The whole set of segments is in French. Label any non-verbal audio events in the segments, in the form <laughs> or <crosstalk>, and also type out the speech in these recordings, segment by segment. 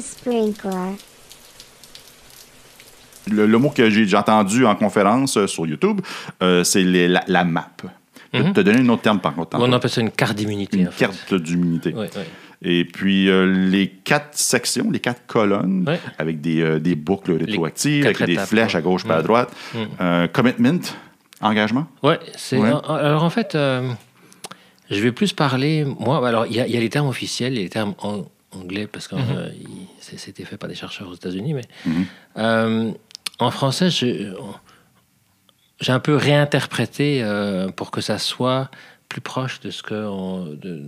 Sprinkler. Le, le mot que j'ai entendu en conférence euh, sur YouTube, euh, c'est la, la map. Je vais Mhm. te donner un autre terme par contre. On appelle ça une carte d'immunité. une en fait. carte ouais. Et puis, euh, les quatre sections, les quatre colonnes, avec des, euh, des boucles rétroactives, avec des flèches à gauche et à Mm. droite. Mm. Euh, commitment, engagement. Ouais, c'est. Ouais. Alors en fait, euh, je vais plus parler. Moi, alors il y, a- il y a les termes officiels, il y a les termes en- anglais parce que euh, il- c'est- c'était fait par des chercheurs aux États-Unis, mais Mhm. euh, en français, j'ai un peu réinterprété euh, pour que ça soit plus proche de ce que on- de,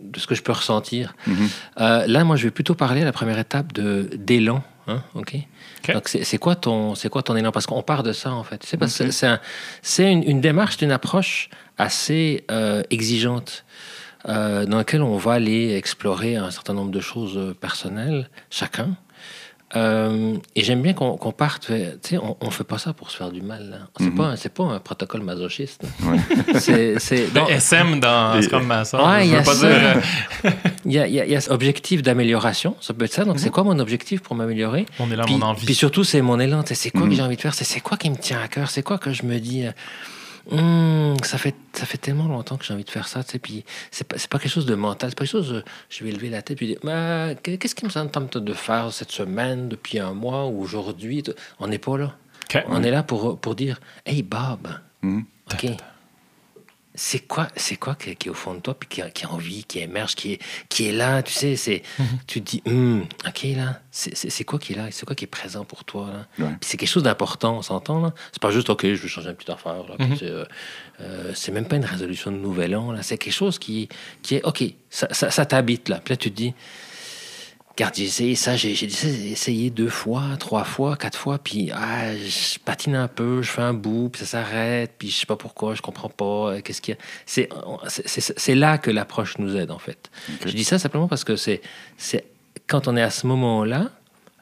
de ce que je peux ressentir. Mhm. Euh, là, moi, je vais plutôt parler à la première étape de d'élan, hein. Donc, c'est quoi ton c'est quoi ton élan? Parce qu'on part de ça en fait. C'est parce que Ok. c'est un- une, une démarche, une approche assez euh, exigeante. Euh, dans laquelle on va aller explorer un certain nombre de choses euh, personnelles, chacun. Euh, et j'aime bien qu'on qu'on parte. Tu sais, on, on fait pas ça pour se faire du mal. là. C'est Mhm. pas un- c'est pas un protocole masochiste. Ouais. <laughs> C'est <laughs> SM dans Scrum Master. Ouais, il y <laughs> y a, il y y a cet objectif d'amélioration. Ça peut être ça. Donc c'est quoi mon objectif pour m'améliorer? On est là, puis, mon envie. puis surtout, c'est mon élan. C'est quoi Mhm. que j'ai envie de faire? C'est c'est quoi qui me tient à cœur? C'est quoi que je me dis? Hum, ça, fait, ça fait tellement longtemps que j'ai envie de faire ça. tu sais, Puis c'est pas, pas quelque chose de mental. C'est pas quelque chose. je vais lever la tête puis dire Mais, Qu'est-ce qui me tente de faire cette semaine, depuis un mois ou aujourd'hui? On n'est pas là. On est là pour, pour dire Hey Bob, Mhm. OK. C'est quoi, c'est quoi qui, est au fond de toi, puis qui, a- qui a envie, qui émerge, qui est, qui est là, tu sais, c'est, tu te dis, Hum, OK, là, c'est, quoi qui est là, c'est quoi qui est présent pour toi, là? Ouais. Puis c'est quelque chose d'important, on s'entend, là? C'est pas juste, OK, je veux changer une petite affaire, puis Mhm. c'est, euh, euh, c'est même pas une résolution de nouvel an, là, c'est quelque chose qui, qui est, OK, ça, ça, ça t'habite, là. Puis là, tu te dis, Regarde, j'ai essayé ça, j'ai essayé deux fois, trois fois, quatre fois, puis ah, je patine un peu, je fais un bout, puis ça s'arrête, puis je sais pas pourquoi, je comprends pas, euh, qu'est-ce qu'il y a. C'est- là que l'approche nous aide, en fait. Je dis ça simplement parce que c'est c'est quand on est à ce moment-là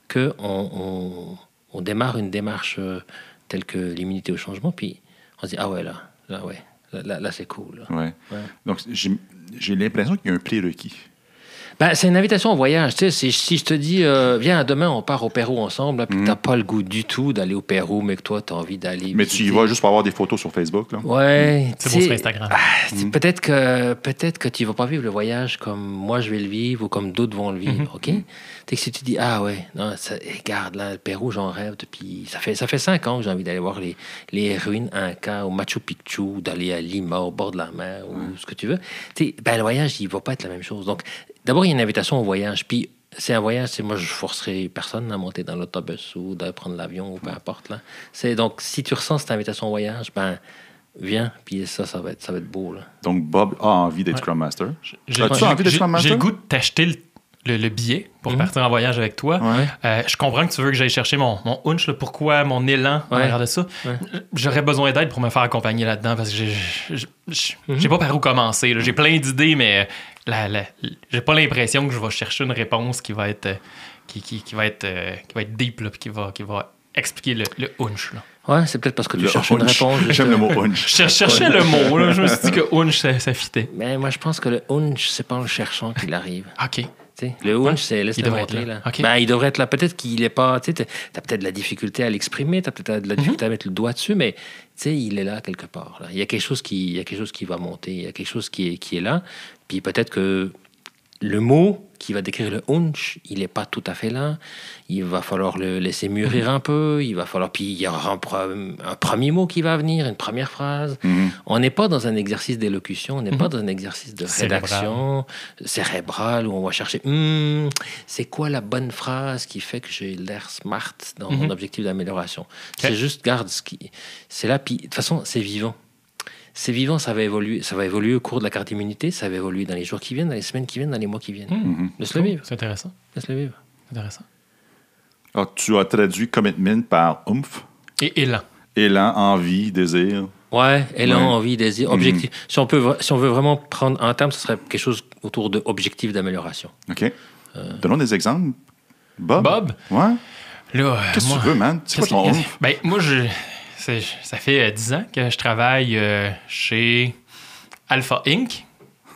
que on, on- on démarre une démarche euh, telle que l'immunité au changement, puis on se dit, ah ouais, là, là, ouais, là, là, là, c'est cool. là. Ouais. Ouais. Donc, j'ai l'impression qu'il y a un prérequis. Ben, c'est une invitation au voyage. Tu sais, si, je te dis, euh, viens, demain, on part au Pérou ensemble, puis que t'as pas le goût du tout d'aller au Pérou, mais que toi, tu as envie d'aller. Mais tu y vas juste pour avoir des photos sur Facebook. Là? Ouais. C'est tu beau sais, sur Instagram. ah, c'est- Peut-être que, peut que tu vas pas vivre le voyage comme moi je vais le vivre ou comme d'autres vont le vivre, Mhm. OK? Tu que si tu dis, ah ouais, non, ça, regarde, là, le Pérou, j'en rêve depuis. Ça fait, ça fait cinq ans que j'ai envie d'aller voir les, les ruines Inca au Machu Picchu, d'aller à Lima, au bord de la mer, ou ce que tu veux. Tu ben, le voyage, il va pas être la même chose. Donc, d'abord, il y a une invitation au voyage. Puis, c'est un voyage, c'est moi, je forcerai personne à monter dans l'autobus ou de prendre l'avion ou peu importe. Là. C'est, donc, si tu ressens cette invitation au voyage, ben, viens, puis ça, ça va être, ça va être beau. Là. Donc, Bob a envie d'être Ouais. Scrum Master. J'ai As-tu j'ai- envie d'être j'ai- Scrum Master? j'ai le goût de t'acheter le, le- le billet pour Mhm. partir en voyage avec toi. Ouais. Euh, je comprends que tu veux que j'aille chercher mon, mon hunch, le pourquoi, mon élan en Ouais. de ça. Ouais. J'aurais besoin d'aide pour me faire accompagner là-dedans parce que j'ai- Mhm. j'ai pas par où commencer. J'ai plein d'idées, mais la- j'ai pas l'impression que je vais chercher une réponse qui va être, euh, qui, qui- qui va être, euh, qui va être deep, là, puis qui va, qui va expliquer le, le hunch. là. Ouais, c'est peut-être parce que tu Le cherches une réponse. J'aime le euh, mot <laughs> Je hunch. cher- cherchais le mot. là. Je me suis dit que hunch, ça, ça fitait. Mais moi, je pense que le hunch, c'est pas en le cherchant qu'il arrive. OK. Le hunch, c'est laisse Il être monter. là. Ben, il devrait être là. Peut-être qu'il est pas. Tu as peut-être de la difficulté à l'exprimer, tu as peut-être de la difficulté à mettre le doigt dessus, mais il est là quelque part. Là. Il, y a quelque chose qui, il y a quelque chose qui va monter, il y a quelque chose qui est, qui est là. Puis peut-être que le mot qui va décrire le hunch, il n'est pas tout à fait là. Il va falloir le laisser mûrir un peu. Il va falloir. Puis il y aura un, pre- un premier mot qui va venir, une première phrase. Mhm. On n'est pas dans un exercice d'élocution, on n'est pas dans un exercice de rédaction cérébrale où on va chercher Hmm, c'est quoi la bonne phrase qui fait que j'ai l'air smart dans mon Mhm. objectif d'amélioration? C'est juste, garde, ce qui, c'est là, puis de toute façon, c'est vivant. C'est vivant, ça va évoluer. Ça va évoluer au cours de la carte d'immunité, ça va évoluer dans les jours qui viennent, dans les semaines qui viennent, dans les mois qui viennent. Mhm. Laisse-le vivre. C'est intéressant. Laisse-le vivre. Intéressant. Alors, tu as traduit commitment par oomph, Et élan. élan, envie, désir. Ouais, élan, Ouais. envie, désir, objectif. Si, on peut, si on veut vraiment prendre un terme, ce serait quelque chose autour de objectif d'amélioration. OK. Donnons des exemples. Bob. Bob, Ouais. là, euh, Qu'est-ce que tu veux, man? C'est quoi ton oomph? Ben, moi, je, ça fait 10 ans que je travaille euh, chez Alpha Inc.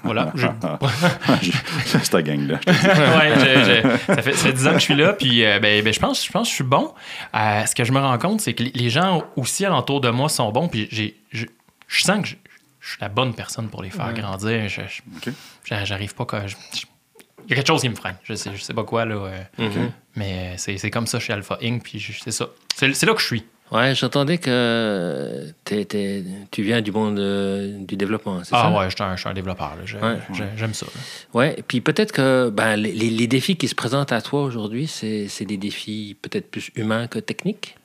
voilà. Je- <laughs> C'est ta gang-là. <laughs> ouais, je- je- ça, fait, ça fait 10 ans que je suis là, puis euh, ben, ben, je, pense, je pense que je suis bon. Euh, ce que je me rends compte, c'est que les- gens aussi alentour de moi sont bons, puis j'ai, je, je sens que je, je suis la bonne personne pour les faire grandir. J'arrive pas je- il y a quelque chose qui me freine. Je sais, je sais pas quoi, là. euh, Mhm. Mais c'est, c'est comme ça chez Alpha Inc., puis je- c'est ça. C'est, c'est là que je suis. Ouais, j'entendais que t'es- t'es- tu viens du monde euh, du développement, c'est Ah ça? ouais, je suis un, je suis un développeur. Je- Ouais. J'aime ça. là. Ouais, et puis peut-être que ben, les, les- défis qui se présentent à toi aujourd'hui, c'est des défis peut-être plus humains que techniques?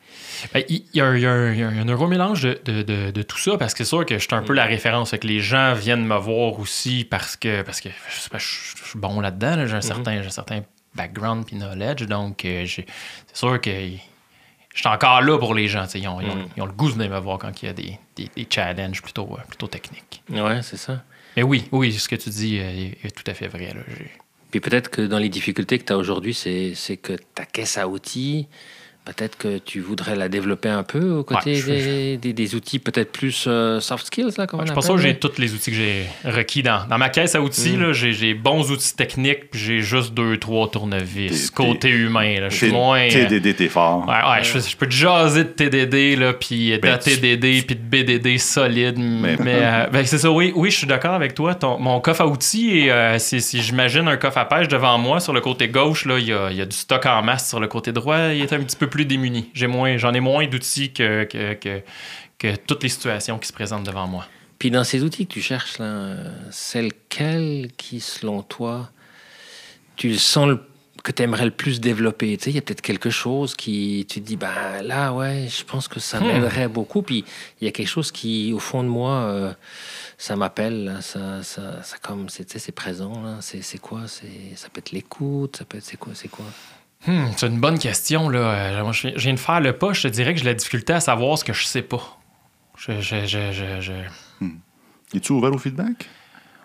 Ben, Il y, a un- il y a un il y a un gros mélange de, de- de- de tout ça parce que c'est sûr que je suis un peu la référence. Fait que les gens viennent me voir aussi parce que, parce que je, sais pas, je, je suis bon là-dedans. là. J'ai un, certain, j'ai un certain background puis knowledge. Donc, euh, c'est sûr que je suis encore là pour les gens. Ils ont, ils ont- ils ont le goût de venir me voir quand il y a des, des- des challenges plutôt, euh, plutôt techniques. Ouais, c'est ça. Mais oui, oui, ce que tu dis est, est tout à fait vrai. là. Puis peut-être que dans les difficultés que tu as aujourd'hui, c'est que ta caisse à outils, peut-être que tu voudrais la développer un peu aux côtés Ouais, je- des, des- des outils peut-être plus euh, soft skills, là, comme on Je sûr que j'ai tous les outils que j'ai requis dans, dans ma caisse à outils. Mm. J'ai bons outils techniques, puis j'ai juste deux, trois tournevis. Côté humain, là, je suis T'es- moins. euh, TDD, t'es fort. Ouais, ouais, je, je peux te jaser de TDD, là, puis Ben, d'ATDD, puis de BDD solide. Mais, <laughs> euh, ben, c'est ça, oui, oui, je suis d'accord avec toi. Ton- mon coffre à outils, et, euh, si, si j'imagine un coffre à pêche devant moi, sur le côté gauche, là, il y a, il y a du stock en masse. Sur le côté droit, il est un petit peu plus démuni. J'ai moins, j'en ai moins d'outils que, que, que, que toutes les situations qui se présentent devant moi. Puis dans ces outils que tu cherches, là, c'est lequel qui, selon toi, tu sens le- que tu aimerais le plus développer? Tu sais, il y a peut-être quelque chose qui, tu te dis, ben là, ouais, je pense que ça Hmm. m'aiderait beaucoup. Puis il y a quelque chose qui, au fond de moi, euh, ça m'appelle, ça, ça, ça comme, c'est, tu sais, c'est présent, là. C'est, c'est quoi? C'est, ça peut être l'écoute, ça peut être, c'est quoi? C'est quoi? Hmm, c'est une bonne question. Là. Euh, moi, je viens de faire le pas. Je te dirais que j'ai la difficulté à savoir ce que je sais pas. Je, je, je, je, je- Es-tu ouvert au feedback?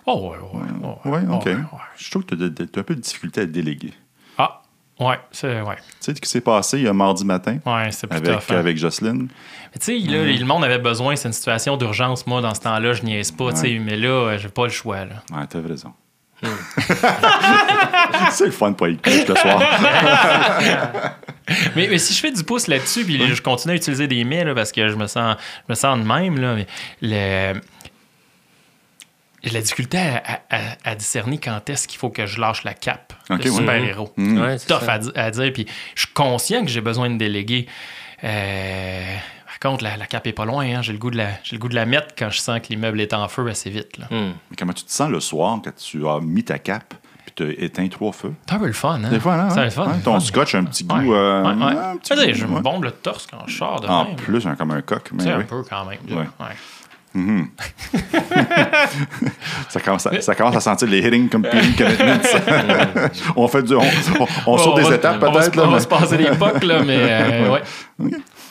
Oh, ouais, ouais. ouais, Ouais, OK. ouais. Je trouve que tu as, un peu de difficulté à déléguer. Ah, ouais, c'est. Ouais, Tu sais ce qui s'est passé il y a mardi matin? Ouais c'est plus avec, tough, hein. avec Jocelyne? Mais tu sais, là, le monde avait besoin, c'est une situation d'urgence. Moi, dans ce temps-là, je niaise pas, tu sais, mais là, euh, j'ai pas le choix. Là. Ouais, t'as raison. <laughs> c'est le fun de pas être couche le soir. <laughs> mais, mais si je fais du pouce là-dessus, puis je continue à utiliser des là, parce que je me sens, je me sens de même, là, mais le. La difficulté à, à- à- à discerner quand est-ce qu'il faut que je lâche la cape de ouais. super-héros. Mm. Ouais, c'est tough à, à dire. Puis je suis conscient que j'ai besoin de déléguer. Euh, contre, la, la cape est pas loin. hein. J'ai le, goût de la- j'ai le goût de la mettre quand je sens que l'immeuble est en feu assez vite. là. Mais comment tu te sens le soir quand tu as mis ta cape puis tu as éteint trois feux? C'est un peu le fun. Hein? Des fois, là, C'est hein? le fun. Ton fun. scotch a un petit Ouais. goût. euh, un petit Je goût, me ouais. bombe le torse quand je sors de En même. plus, hein, comme un coq. Oui. un peu quand même. Ouais. <laughs> Ça, commence à, ça commence à sentir les hitting competing <laughs> commitments. <laughs> on fait du. On, on- on saute va- des étapes on va peut-être. là, On va mais- se passer des pocs, là, mais euh, ouais. C'est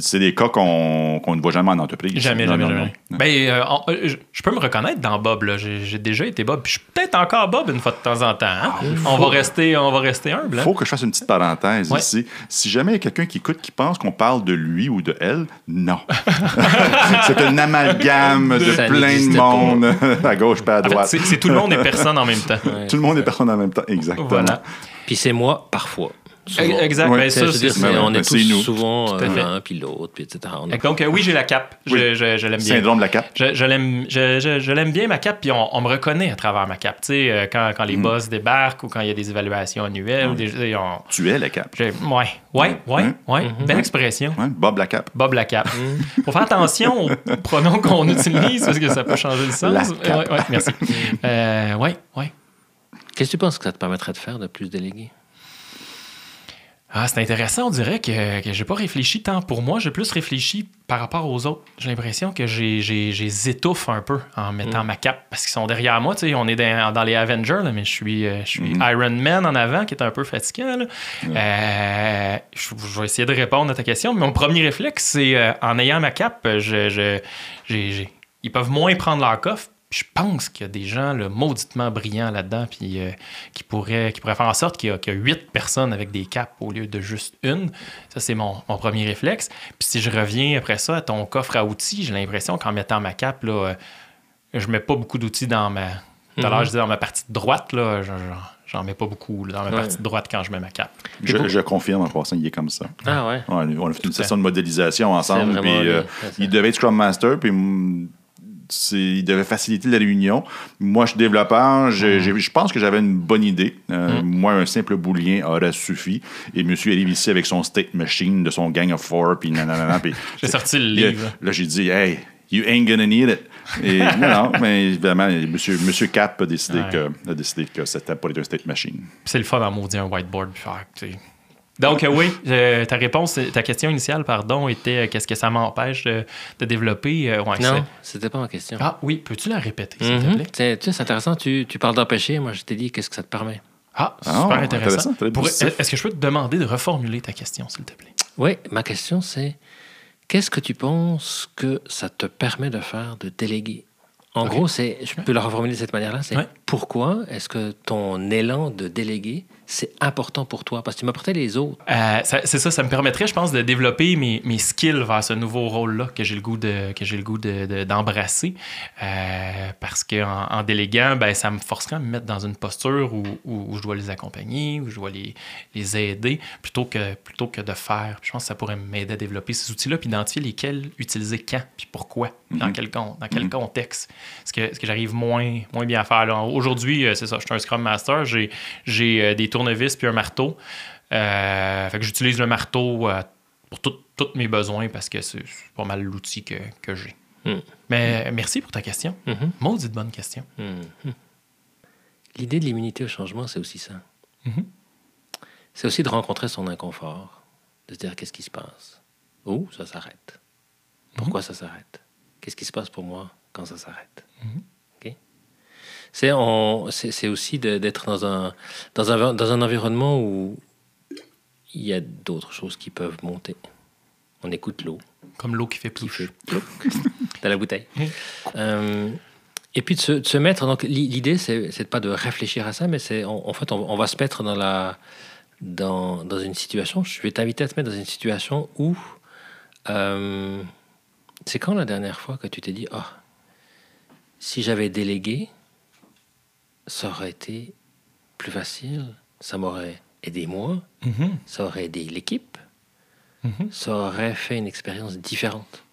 C'est des cas qu'on qu'on ne voit jamais en entreprise. Jamais, Non, jamais, non, jamais. non. Ben, euh, en- euh, je, je peux me reconnaître dans Bob. là. J'ai déjà été Bob. Puis je suis peut-être encore Bob une fois de temps en temps. hein. on, va rester, on va rester humble. Il hein. faut que je fasse une petite parenthèse Ouais. ici. Si jamais il y a quelqu'un qui écoute qui pense qu'on parle de lui ou de elle, non. <laughs> c'est un amalgame de Ça plein de monde <laughs> à gauche pas à En fait, droite. c'est c'est tout le monde et personne en même temps. Ouais, Tout le monde est personne en même temps. Exactement. Voilà. Puis c'est moi, parfois. Souvent. Exact. Ouais. ben, ça, je veux dire, c'est- c'est- ouais, on est tous nous. souvent euh, l'un puis l'autre, puis etc. Donc, euh, oui, j'ai la cape. Je, Oui. je- je l'aime bien. Syndrome de la cape. Je, je l'aime je, je- je l'aime bien, ma cape, puis on, on me reconnaît à travers ma cape. Tu sais, euh, quand, quand les Mm. boss débarquent ou quand il y a des évaluations annuelles. ou des- on- Tu es la cape. j'ai- ouais, ouais, ouais, Mm. ouais. Belle expression. Ouais, Bob la cape. Bob la cape. <laughs> Faut faire attention aux pronoms qu'on utilise parce que ça peut changer le sens. La Euh, cape. ouais, ouais, merci. Euh, ouais, ouais. Qu'est-ce que tu penses que ça te permettrait de faire de plus déléguer? Ah, c'est intéressant. On dirait que, que j'ai pas réfléchi tant pour moi. J'ai plus réfléchi par rapport aux autres. J'ai l'impression que j'ai, étouffe un peu en mettant ma cape parce qu'ils sont derrière moi. Tu sais, on est dans, dans les Avengers, là, mais je suis, euh, je suis Iron Man en avant qui est un peu fatigant. là. Euh, je, je vais essayer de répondre à ta question. Mais mon premier réflexe, c'est euh, en ayant ma cape, je, je- ils peuvent moins prendre leur coffre. Puis Je pense qu'il y a des gens là, mauditement brillants là-dedans puis, euh, qui, pourraient, qui pourraient faire en sorte qu'il y, a, qu'il y a huit personnes avec des capes au lieu de juste une. Ça, c'est mon, mon premier réflexe. Puis si je reviens après ça à ton coffre à outils, j'ai l'impression qu'en mettant ma cape, là, euh, je mets pas beaucoup d'outils dans ma, Tout à l'heure, je disais dans ma partie de droite, là, j'en- mets pas beaucoup là, dans ma Ouais. partie de droite quand je mets ma cape. Je, je confirme en passant, il est comme ça. Ah ouais. Ouais, on a fait une session de modélisation ensemble. Puis, euh, il devait être Scrum Master, puis mm, c'est- il devait faciliter la réunion. Moi, je suis développeur. j'ai- j'ai- Je pense que j'avais une bonne idée. Euh, Moi, un simple booléen aurait suffi. Et monsieur arrive ici avec son state machine de son gang of four, puis nanana. <laughs> J'ai sorti le livre. Là, j'ai dit, hey, you ain't gonna need it. Et <laughs> non, non, mais évidemment, monsieur, monsieur Cap a décidé, Ouais. que, a décidé que c'était pas être un state machine. C'est le fun d'en maudire un whiteboard. Puis faire. Donc, euh, oui, euh, ta réponse, ta question initiale, pardon, était euh, qu'est-ce que ça m'empêche de, de développer euh, ouais, Non, c'était pas ma question. Ah oui, peux-tu la répéter, s'il te Mhm. plaît? C'est- Tu sais, c'est intéressant. Tu, tu parles d'empêcher. Moi, je t'ai dit, qu'est-ce que ça te permet? Ah, Ah, super intéressant. Est-ce que je peux te demander de reformuler ta question, s'il te plaît? Oui, ma question, c'est qu'est-ce que tu penses que ça te permet de faire de déléguer? En gros, c'est, je peux le reformuler de cette manière-là, c'est Ouais. Pourquoi est-ce que ton élan de déléguer, c'est important pour toi? Parce que tu m'apportais les autres. Euh, ça- c'est ça, ça me permettrait, je pense, de développer mes, mes skills vers ce nouveau rôle-là que j'ai le goût de que j'ai le goût de- de- d'embrasser. Euh, parce qu'en en déléguant, ben, ça me forcerait à me mettre dans une posture où, où- où je dois les accompagner, où je dois les, les aider, plutôt que, plutôt que de faire. Puis je pense que ça pourrait m'aider à développer ces outils-là, puis identifier lesquels utiliser quand, puis pourquoi, puis dans quel, con- dans quel contexte. Ce que, ce que j'arrive moins, moins bien à faire. là. Aujourd'hui, euh, c'est ça, je suis un Scrum Master, j'ai j'ai, euh, des tournevis puis un marteau. Euh, fait que j'utilise le marteau euh, pour tous mes besoins parce que c'est pas mal l'outil que, que j'ai. Mm. Mais merci pour ta question. Mhm. Maudite bonne question. Mhm. L'idée de l'immunité au changement, c'est aussi ça. Mhm. C'est aussi de rencontrer son inconfort, de se dire qu'est-ce qui se passe? Où ça s'arrête. Pourquoi ça s'arrête? Qu'est-ce qui se passe pour moi quand ça s'arrête? C'est on- c'est- c'est aussi d'être dans un, dans, un, dans un environnement où il y a d'autres choses qui peuvent monter. On écoute l'eau Comme l'eau qui fait plouche. <laughs> dans la bouteille. Euh, et puis de se, de se mettre. Donc l'i- l'idée, c'est c'est pas de réfléchir à ça, mais c'est en, fait, on, on va se mettre dans la dans, dans une situation. Je vais t'inviter à te mettre dans une situation où euh, c'est quand la dernière fois que tu t'es dit ah si j'avais délégué, ça aurait été plus facile, ça m'aurait aidé moi, Mhm. ça aurait aidé l'équipe Mhm. ça aurait fait une expérience différente.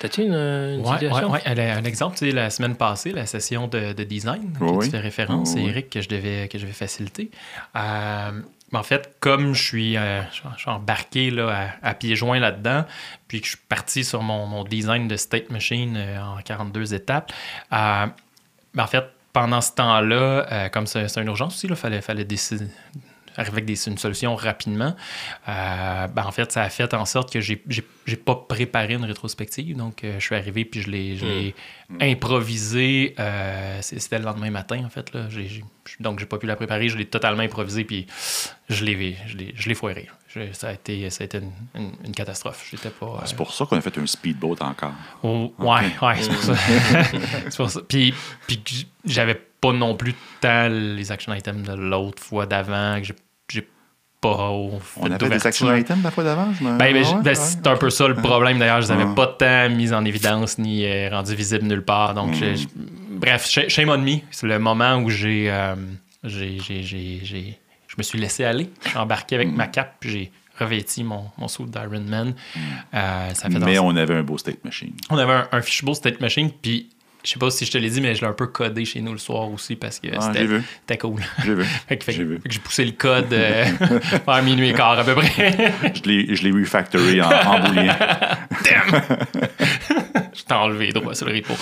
T'as-tu une, une Ouais, situation? ouais. A Un exemple, tu sais, la semaine passée, la session de, de design, Oui, que oui. tu fais référence, Oui, c'est oui. Eric que je devais, que je devais faciliter. Euh, en fait, comme je suis, euh, je suis- embarqué là, à, à pieds joints là-dedans, puis que je suis parti sur mon, mon design de state machine euh, en 42 étapes, euh, ben, en fait, pendant ce temps-là, euh, comme c'est une urgence aussi, il fallait, fallait décider arriver avec des, une solution rapidement. Euh, ben, en fait, ça a fait en sorte que j'ai j'ai pas préparé une rétrospective. Donc, euh, je suis arrivé puis je l'ai je l'ai improvisé. euh, C'était le lendemain matin, en fait. Là. J'ai- j'ai- donc, j'ai pas pu la préparer. Je l'ai totalement improvisé puis je l'ai je foiré. Je- ça, a été, ça a été une, une- une catastrophe. J'étais pas. euh, C'est pour ça qu'on a fait un speedboat encore. Oh, ouais, ouais, c'est pour ça. <laughs> c'est pour ça. Puis, puis j- j'avais pas non plus tant les action items de l'autre fois d'avant, que j'ai- j'ai pas On avait des action items la fois d'avant. Ben, ben, Ouais, j- ben, ouais. c'est un peu ça le problème d'ailleurs. Je les avais pas tant mis en évidence ni euh, rendu visible nulle part. Donc, j'ai- j'ai- bref, sh- shame on me. C'est le moment où j'ai, euh, j'ai, j'ai, j'ai- j'ai- je me suis laissé aller. Suis embarqué avec ma cape, puis j'ai revêti mon, mon suit d'Iron Man. Euh, ça fait Mais on avait un beau state machine. on avait un, un fishbowl state machine, puis je sais pas si je te l'ai dit, mais je l'ai un peu codé chez nous le soir aussi parce que Ah, c'était j'ai vu. c'était cool. J'ai vu. <laughs> Fait que, J'ai poussé le code euh, <laughs> vers minuit et quart à peu près. <laughs> Je l'ai je l'ai refactory en, en booléen. je t'ai enlevé droit sur le repo.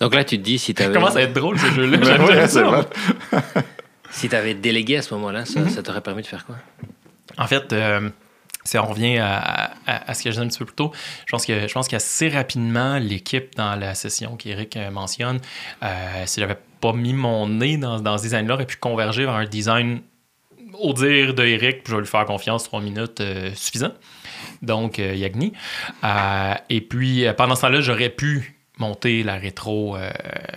Donc là, tu te dis, si tu Ça avais, commence à être drôle ce jeu-là. Ben ouais, ça. si avais délégué à ce moment-là, Mm-hmm. ça, ça t'aurait permis de faire quoi? En fait, euh, si on revient à, à- à ce que je disais un petit peu plus tôt, je pense que je pense qu'assez rapidement, l'équipe dans la session qu'Éric euh, mentionne, euh, si j'avais pas mis mon nez dans, dans ce design-là, aurait pu converger vers un design au dire de Eric, je vais lui faire confiance, trois minutes euh, suffisant. Donc, euh, Yagni. Euh, et puis, pendant ce temps-là, j'aurais pu monter la rétro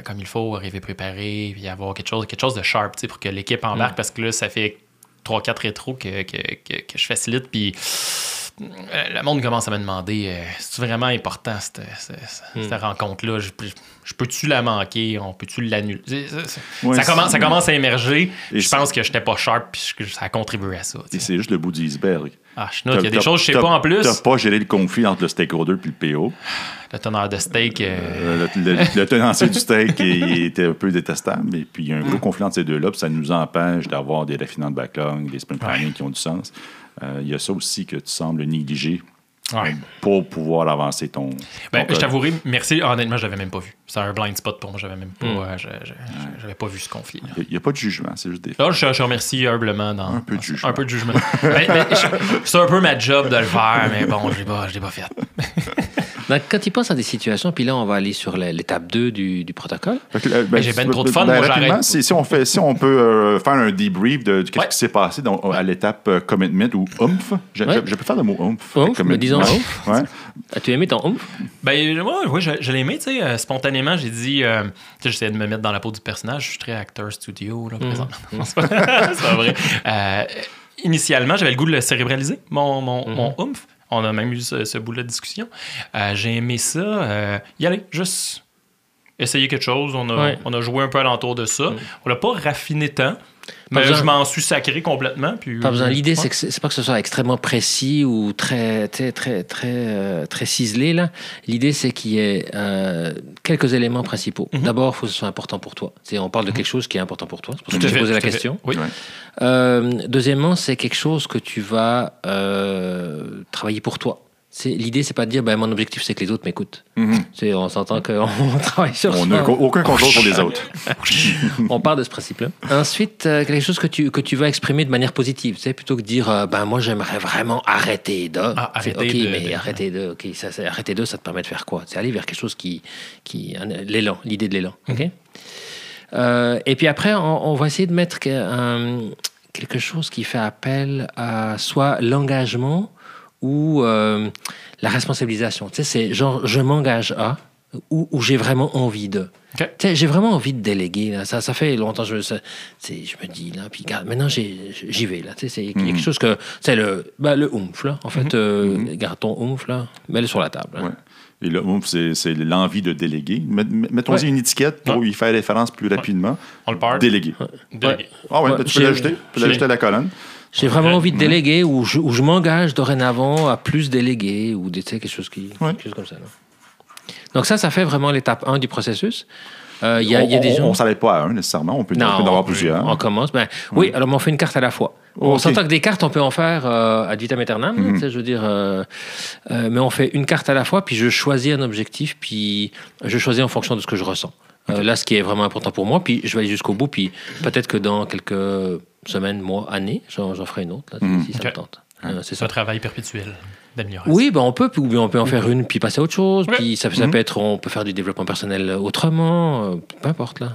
comme il faut, arriver préparé, puis avoir quelque chose, quelque chose de sharp, tu sais, pour que l'équipe embarque, parce que là, ça fait 3-4 rétros que, que, que, que je facilite, puis le monde commence à me demander euh, c'est vraiment important cette, cette- Hmm. cette rencontre-là? Je, peux- je peux-tu la manquer? On peut-tu l'annuler? Ouais, ça, commence, ça commence à émerger. Et je pense que j'étais pas sharp puis que ça a contribué à ça. Et c'est juste le bout du iceberg. Ah, je note, il y a des choses que je sais pas en plus. T'as pas géré le conflit entre le stakeholder et le PO. Le teneur de steak. euh, Euh, le, le- le tenancier du steak il était un peu détestable. Et puis, il y a un Mm. gros conflit entre ces deux-là. Puis ça nous empêche d'avoir des raffinements de backlog, des sprint planning qui ont du sens. Euh, il y a ça aussi que tu sembles négliger ouais. pour pouvoir avancer ton. Ben, ton je t'avouerai, merci. Honnêtement, je l'avais même pas vu. C'est un blind spot pour moi. J'avais même pas, Mm. j'avais pas vu ce conflit. Il n'y a, pas de jugement, c'est juste des Là, je, je remercie humblement dans Un peu de jugement. Un peu de jugement. <laughs> Ben, ben, c'est un peu ma job de le faire, mais bon, je l'ai pas, je l'ai pas fait. <laughs> Donc, quand tu penses à des situations, puis là, on va aller sur l'étape 2 du, du protocole. Euh, ben, j'ai ben trop de fun, ben, moi, rapidement, j'arrête. Si, si on fait, si on peut euh, faire un debrief de, de qu'est-ce Ouais. qui s'est passé dans- à l'étape euh, commitment ou oomph? Je, Ouais. je- je peux faire le mot oomph. Oomph, mais disons Ouais. oomph. Ouais. As-tu aimé ton oomph? Ben, moi, oui, je, je l'ai aimé, tu sais. euh, spontanément, j'ai dit. euh, tu sais, j'essayais de me mettre dans la peau du personnage. Je suis très acteur studio, là, présentement. <laughs> Non, <laughs> c'est pas, vrai. Euh, initialement, j'avais le goût de le cérébraliser, mon, mon, mon oomph. On a même eu ce, ce bout-là de discussion. Euh, j'ai aimé ça. euh, y aller, juste essayer quelque chose. On a, Ouais. on a joué un peu alentour de ça. On l'a pas raffiné tant. Mais besoin- je m'en suis sacré complètement. Puis, Pas besoin. L'idée, c'est que c'est pas que ce soit extrêmement précis ou très, très, très, très, euh, très ciselé. là. L'idée, c'est qu'il y ait euh, quelques éléments principaux. Mhm. D'abord, il faut que ce soit important pour toi. C'est- on parle de quelque chose qui est important pour toi. C'est pour ça que fait, posé la question. Oui. Ouais. Euh, deuxièmement, c'est quelque chose que tu vas travailler pour toi. C'est- L'idée, c'est pas de dire ben, mon objectif, c'est que les autres m'écoutent. C'est- On s'entend qu'on <laughs> travaille sur On ça. n'a aucun contrôle sur les autres. <laughs> On part de ce principe-là. Ensuite, euh, quelque chose que tu, que tu vas exprimer de manière positive, tu sais, plutôt que de dire, euh, ben moi j'aimerais vraiment arrêter de. Ah, arrêter ok, de- mais de- arrêter de, ok, ça, arrêter de, ça te permet de faire quoi? C'est aller vers quelque chose qui, qui, l'élan, l'idée de l'élan, ok? Mhm. Euh, et puis après, on, on va essayer de mettre un- quelque chose qui fait appel à soit l'engagement ou euh, la responsabilisation. Tu sais, c'est genre je m'engage à ou, ou j'ai vraiment envie de. OK. Tu sais, j'ai vraiment envie de déléguer. Là. Ça, ça fait longtemps que je, ça- je me dis, là, puis regarde, maintenant j'ai- j'y vais. Là. Tu sais, C'est quelque chose que. C'est le, ben, le oomph. Là. En fait, euh, garde ton oomph, là, mets-le sur la table. là. Ouais. Et le oomph, c'est c'est l'envie de déléguer. Met- Mettons-y Ouais. une étiquette pour Ouais. y faire référence plus rapidement. On le part. Déléguer. Ah ouais, Ouais, ben, tu peux l'ajouter. Tu peux l'ajouter à la colonne. J'ai vraiment Ouais. envie de déléguer ou je, m'engage dorénavant à plus déléguer ou des, tu sais, quelque chose, qui, Ouais. quelque chose comme ça. Donc ça, ça fait vraiment l'étape 1 du processus. Euh, Il y a, il y a des on gens... on, s'arrête pas à un nécessairement. On peut, on peut en avoir plusieurs. On commence. Ben, Oui, alors mais on fait une carte à la fois. On Ok. s'entend que des cartes, on peut en faire euh, ad vitam aeternam. Tu sais, Je veux dire, euh, euh, mais on fait une carte à la fois, puis je choisis un objectif, puis je choisis en fonction de ce que je ressens. Euh, là, ce qui est vraiment important pour moi, puis je vais aller jusqu'au bout, puis peut-être que dans quelques semaines, mois, années, j'en j'en ferai une autre, là, si- si ça me tente. Euh, c'est un travail perpétuel d'amélioration. Oui, ben on peut, on peut en faire une, puis passer à autre chose. Puis ça, ça Mhm. peut être, on peut faire du développement personnel autrement, euh, peu importe là.